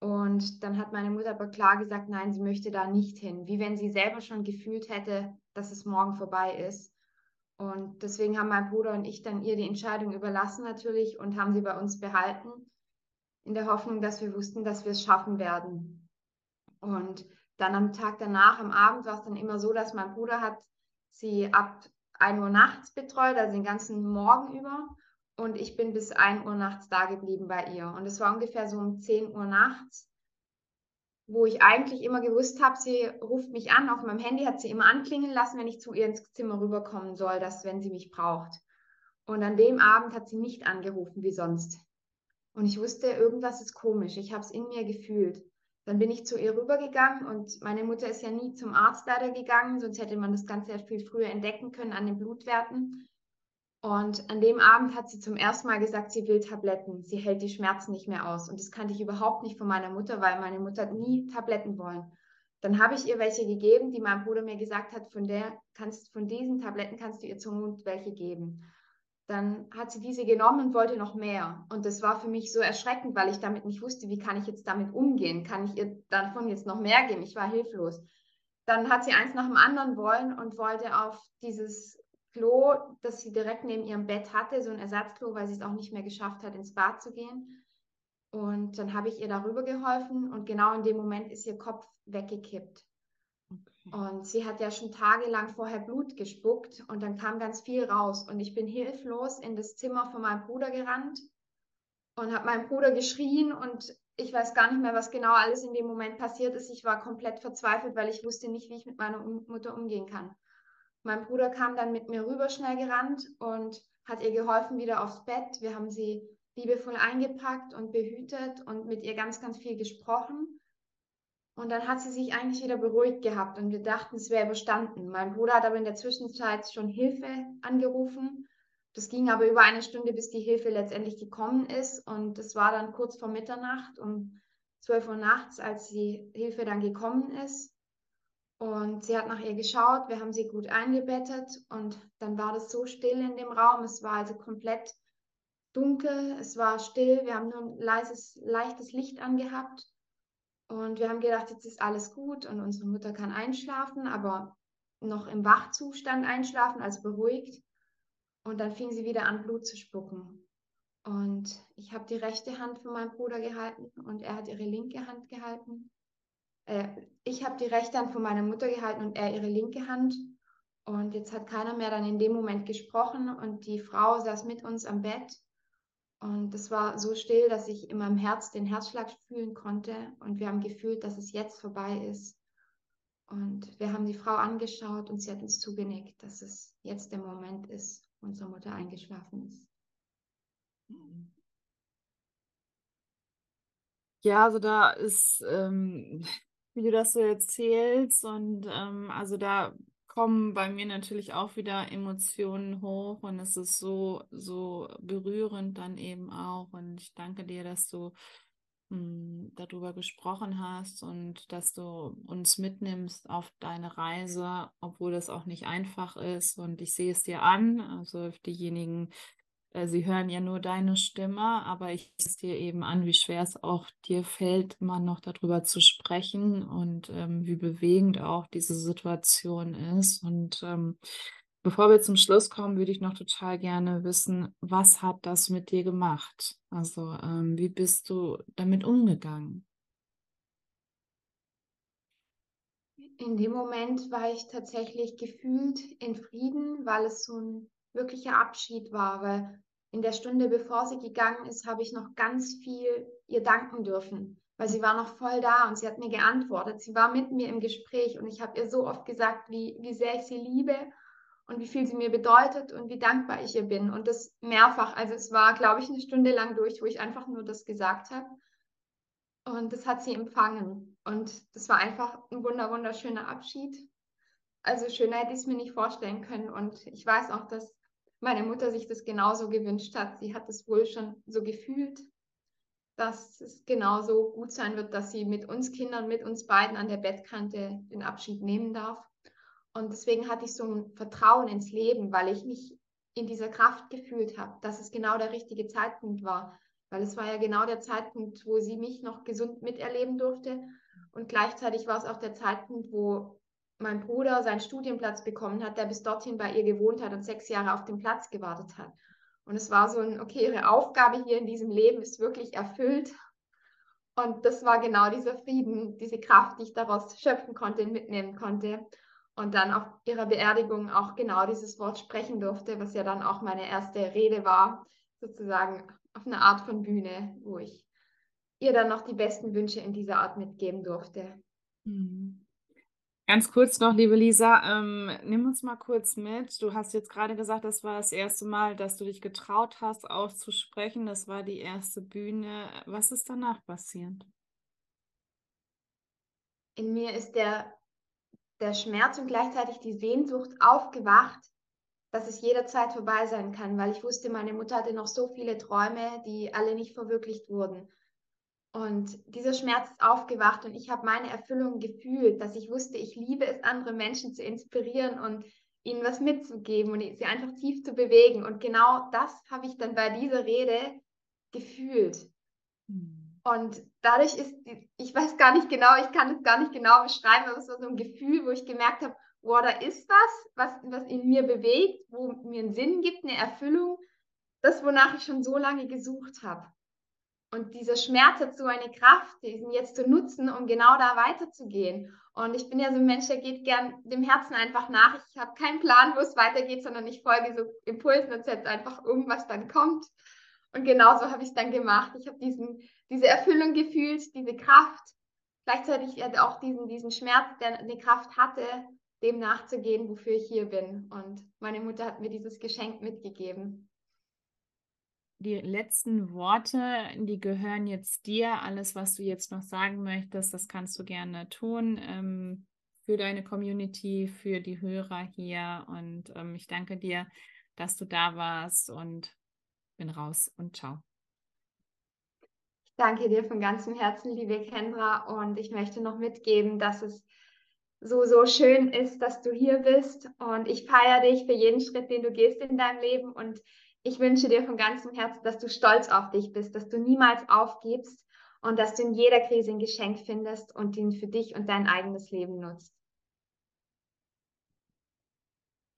Und dann hat meine Mutter aber klar gesagt, nein, sie möchte da nicht hin. Wie wenn sie selber schon gefühlt hätte, dass es morgen vorbei ist. Und deswegen haben mein Bruder und ich dann ihr die Entscheidung überlassen natürlich und haben sie bei uns behalten in der Hoffnung, dass wir wussten, dass wir es schaffen werden. Und dann am Tag danach, am Abend, war es dann immer so, dass mein Bruder hat sie ab 1 Uhr nachts betreut, also den ganzen Morgen über. Und ich bin bis 1 Uhr nachts da geblieben bei ihr. Und es war ungefähr so um 10 Uhr nachts, wo ich eigentlich immer gewusst habe, sie ruft mich an. Auf meinem Handy hat sie immer anklingen lassen, wenn ich zu ihr ins Zimmer rüberkommen soll, dass wenn sie mich braucht. Und an dem Abend hat sie nicht angerufen wie sonst. Und ich wusste, irgendwas ist komisch. Ich habe es in mir gefühlt. Dann bin ich zu ihr rübergegangen und meine Mutter ist ja nie zum Arzt leider gegangen, sonst hätte man das Ganze ja viel früher entdecken können an den Blutwerten. Und an dem Abend hat sie zum ersten Mal gesagt, sie will Tabletten. Sie hält die Schmerzen nicht mehr aus. Und das kannte ich überhaupt nicht von meiner Mutter, weil meine Mutter nie Tabletten wollen. Dann habe ich ihr welche gegeben, die mein Bruder mir gesagt hat, von der kannst, von diesen Tabletten kannst du ihr zum Mund welche geben dann hat sie diese genommen und wollte noch mehr. Und das war für mich so erschreckend, weil ich damit nicht wusste, wie kann ich jetzt damit umgehen? Kann ich ihr davon jetzt noch mehr geben? Ich war hilflos. Dann hat sie eins nach dem anderen wollen und wollte auf dieses Klo, das sie direkt neben ihrem Bett hatte, so ein Ersatzklo, weil sie es auch nicht mehr geschafft hat, ins Bad zu gehen. Und dann habe ich ihr darüber geholfen und genau in dem Moment ist ihr Kopf weggekippt. Und sie hat ja schon tagelang vorher Blut gespuckt und dann kam ganz viel raus. Und ich bin hilflos in das Zimmer von meinem Bruder gerannt und habe meinen Bruder geschrien und ich weiß gar nicht mehr, was genau alles in dem Moment passiert ist. Ich war komplett verzweifelt, weil ich wusste nicht, wie ich mit meiner Mutter umgehen kann. Mein Bruder kam dann mit mir rüber schnell gerannt und hat ihr geholfen wieder aufs Bett. Wir haben sie liebevoll eingepackt und behütet und mit ihr ganz, ganz viel gesprochen. Und dann hat sie sich eigentlich wieder beruhigt gehabt und wir dachten, es wäre überstanden. Mein Bruder hat aber in der Zwischenzeit schon Hilfe angerufen. Das ging aber über eine Stunde, bis die Hilfe letztendlich gekommen ist. Und es war dann kurz vor Mitternacht, um 12 Uhr nachts, als die Hilfe dann gekommen ist. Und sie hat nach ihr geschaut, wir haben sie gut eingebettet und dann war das so still in dem Raum. Es war also komplett dunkel, es war still, wir haben nur ein leises, leichtes Licht angehabt. Und wir haben gedacht, jetzt ist alles gut und unsere Mutter kann einschlafen, aber noch im Wachzustand einschlafen, also beruhigt. Und dann fing sie wieder an, Blut zu spucken. Und ich habe die rechte Hand von meinem Bruder gehalten und er hat ihre linke Hand gehalten. Äh, ich habe die rechte Hand von meiner Mutter gehalten und er ihre linke Hand. Und jetzt hat keiner mehr dann in dem Moment gesprochen und die Frau saß mit uns am Bett. Und es war so still, dass ich in meinem Herz den Herzschlag fühlen konnte. Und wir haben gefühlt, dass es jetzt vorbei ist. Und wir haben die Frau angeschaut und sie hat uns zugenickt, dass es jetzt der Moment ist, wo unsere Mutter eingeschlafen ist. Ja, also da ist, ähm, wie du das so erzählst, und ähm, also da kommen bei mir natürlich auch wieder Emotionen hoch und es ist so, so berührend dann eben auch. Und ich danke dir, dass du mh, hm, darüber gesprochen hast und dass du uns mitnimmst auf deine Reise, obwohl das auch nicht einfach ist. Und ich sehe es dir an, also diejenigen, sie hören ja nur deine Stimme, aber ich sehe es dir eben an, wie schwer es auch dir fällt, mal noch darüber zu sprechen und ähm, wie bewegend auch diese Situation ist. Und ähm, bevor wir zum Schluss kommen, würde ich noch total gerne wissen, was hat das mit dir gemacht? Also ähm, wie bist du damit umgegangen? In dem Moment war ich tatsächlich gefühlt in Frieden, weil es so ein wirklicher Abschied war, weil in der Stunde, bevor sie gegangen ist, habe ich noch ganz viel ihr danken dürfen, weil sie war noch voll da und sie hat mir geantwortet. Sie war mit mir im Gespräch und ich habe ihr so oft gesagt, wie, wie sehr ich sie liebe und wie viel sie mir bedeutet und wie dankbar ich ihr bin. Und das mehrfach. Also es war, glaube ich, eine Stunde lang durch, wo ich einfach nur das gesagt habe. Und das hat sie empfangen. Und das war einfach ein wunder, wunderschöner Abschied. Also schöner hätte ich es mir nicht vorstellen können. Und ich weiß auch, dass meine Mutter sich das genauso gewünscht hat. Sie hat es wohl schon so gefühlt, dass es genauso gut sein wird, dass sie mit uns Kindern, mit uns beiden an der Bettkante den Abschied nehmen darf. Und deswegen hatte ich so ein Vertrauen ins Leben, weil ich mich in dieser Kraft gefühlt habe, dass es genau der richtige Zeitpunkt war. Weil es war ja genau der Zeitpunkt, wo sie mich noch gesund miterleben durfte. Und gleichzeitig war es auch der Zeitpunkt, wo mein Bruder seinen Studienplatz bekommen hat, der bis dorthin bei ihr gewohnt hat und sechs Jahre auf den Platz gewartet hat. Und es war so ein, okay, ihre Aufgabe hier in diesem Leben ist wirklich erfüllt. Und das war genau dieser Frieden, diese Kraft, die ich daraus schöpfen konnte, mitnehmen konnte. Und dann auf ihrer Beerdigung auch genau dieses Wort sprechen durfte, was ja dann auch meine erste Rede war, sozusagen auf einer Art von Bühne, wo ich ihr dann noch die besten Wünsche in dieser Art mitgeben durfte. Mhm. Ganz kurz noch, liebe Lisa, ähm, nimm uns mal kurz mit. Du hast jetzt gerade gesagt, das war das erste Mal, dass du dich getraut hast, auszusprechen. Das war die erste Bühne. Was ist danach passiert? In mir ist der, der Schmerz und gleichzeitig die Sehnsucht aufgewacht, dass es jederzeit vorbei sein kann, weil ich wusste, meine Mutter hatte noch so viele Träume, die alle nicht verwirklicht wurden. Und dieser Schmerz ist aufgewacht und ich habe meine Erfüllung gefühlt, dass ich wusste, ich liebe es, andere Menschen zu inspirieren und ihnen was mitzugeben und sie einfach tief zu bewegen. Und genau das habe ich dann bei dieser Rede gefühlt. Mhm. Und dadurch ist, ich weiß gar nicht genau, ich kann es gar nicht genau beschreiben, aber es war so ein Gefühl, wo ich gemerkt habe, wow, da ist was, was, was in mir bewegt, wo mir einen Sinn gibt, eine Erfüllung, das, wonach ich schon so lange gesucht habe. Und dieser Schmerz hat so eine Kraft, diesen jetzt zu nutzen, um genau da weiterzugehen. Und ich bin ja so ein Mensch, der geht gern dem Herzen einfach nach. Ich habe keinen Plan, wo es weitergeht, sondern ich folge so Impulsen und setze einfach irgendwas dann kommt. Und genauso habe ich es dann gemacht. Ich habe diese Erfüllung gefühlt, diese Kraft. Gleichzeitig auch diesen, diesen Schmerz, der eine Kraft hatte, dem nachzugehen, wofür ich hier bin. Und meine Mutter hat mir dieses Geschenk mitgegeben die letzten Worte, die gehören jetzt dir. Alles, was du jetzt noch sagen möchtest, das kannst du gerne tun ähm, für deine Community, für die Hörer hier. Und ähm, ich danke dir, dass du da warst und bin raus und ciao. Ich danke dir von ganzem Herzen, liebe Kendra. Und ich möchte noch mitgeben, dass es so, so schön ist, dass du hier bist. Und ich feiere dich für jeden Schritt, den du gehst in deinem Leben. Und Ich wünsche dir von ganzem Herzen, dass du stolz auf dich bist, dass du niemals aufgibst und dass du in jeder Krise ein Geschenk findest und ihn für dich und dein eigenes Leben nutzt.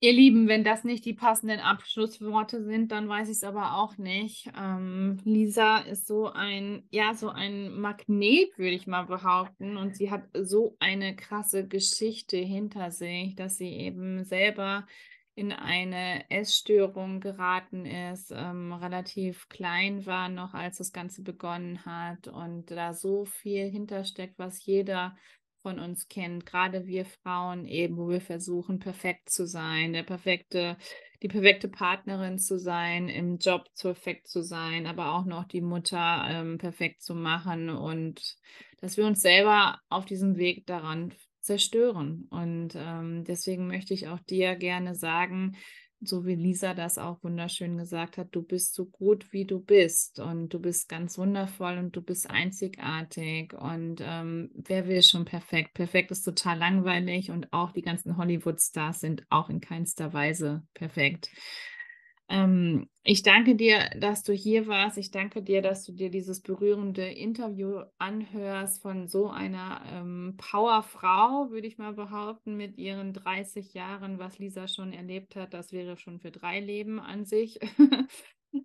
Ihr Lieben, wenn das nicht die passenden Abschlussworte sind, dann weiß ich es aber auch nicht. Ähm, Lisa ist so ein, ja, so ein Magnet, würde ich mal behaupten. Und sie hat so eine krasse Geschichte hinter sich, dass sie eben selber in eine Essstörung geraten ist, ähm, relativ klein war noch, als das Ganze begonnen hat und da so viel hintersteckt, was jeder von uns kennt, gerade wir Frauen eben, wo wir versuchen, perfekt zu sein, der perfekte, die perfekte Partnerin zu sein, im Job perfekt zu sein, aber auch noch die Mutter ähm, perfekt zu machen und dass wir uns selber auf diesem Weg daran zerstören. Und ähm, deswegen möchte ich auch dir gerne sagen, so wie Lisa das auch wunderschön gesagt hat, du bist so gut, wie du bist und du bist ganz wundervoll und du bist einzigartig und ähm, wer will schon perfekt? Perfekt ist total langweilig und auch die ganzen Hollywood-Stars sind auch in keinster Weise perfekt. Ähm, ich danke dir, dass du hier warst. Ich danke dir, dass du dir dieses berührende Interview anhörst von so einer ähm, Powerfrau, würde ich mal behaupten, mit ihren 30 Jahren, was Lisa schon erlebt hat. Das wäre schon für drei Leben an sich.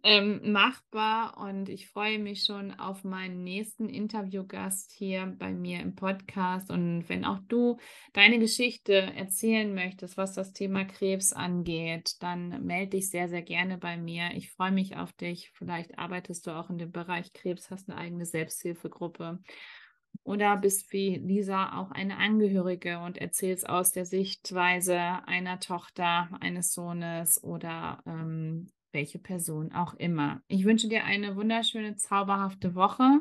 ähm, machbar und ich freue mich schon auf meinen nächsten Interviewgast hier bei mir im Podcast. Und wenn auch du deine Geschichte erzählen möchtest, was das Thema Krebs angeht, dann melde dich sehr, sehr gerne bei mir. Ich freue mich auf dich. Vielleicht arbeitest du auch in dem Bereich Krebs, hast eine eigene Selbsthilfegruppe oder bist wie Lisa auch eine Angehörige und erzählst aus der Sichtweise einer Tochter, eines Sohnes oder ähm, welche Person auch immer. Ich wünsche dir eine wunderschöne, zauberhafte Woche.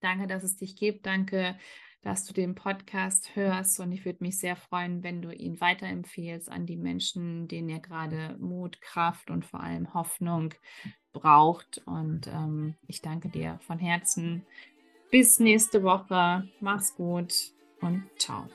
Danke, dass es dich gibt. Danke, dass du den Podcast hörst. Und ich würde mich sehr freuen, wenn du ihn weiterempfehlst an die Menschen, denen ihr gerade Mut, Kraft und vor allem Hoffnung braucht. Und ähm, ich danke dir von Herzen. Bis nächste Woche. Mach's gut und ciao.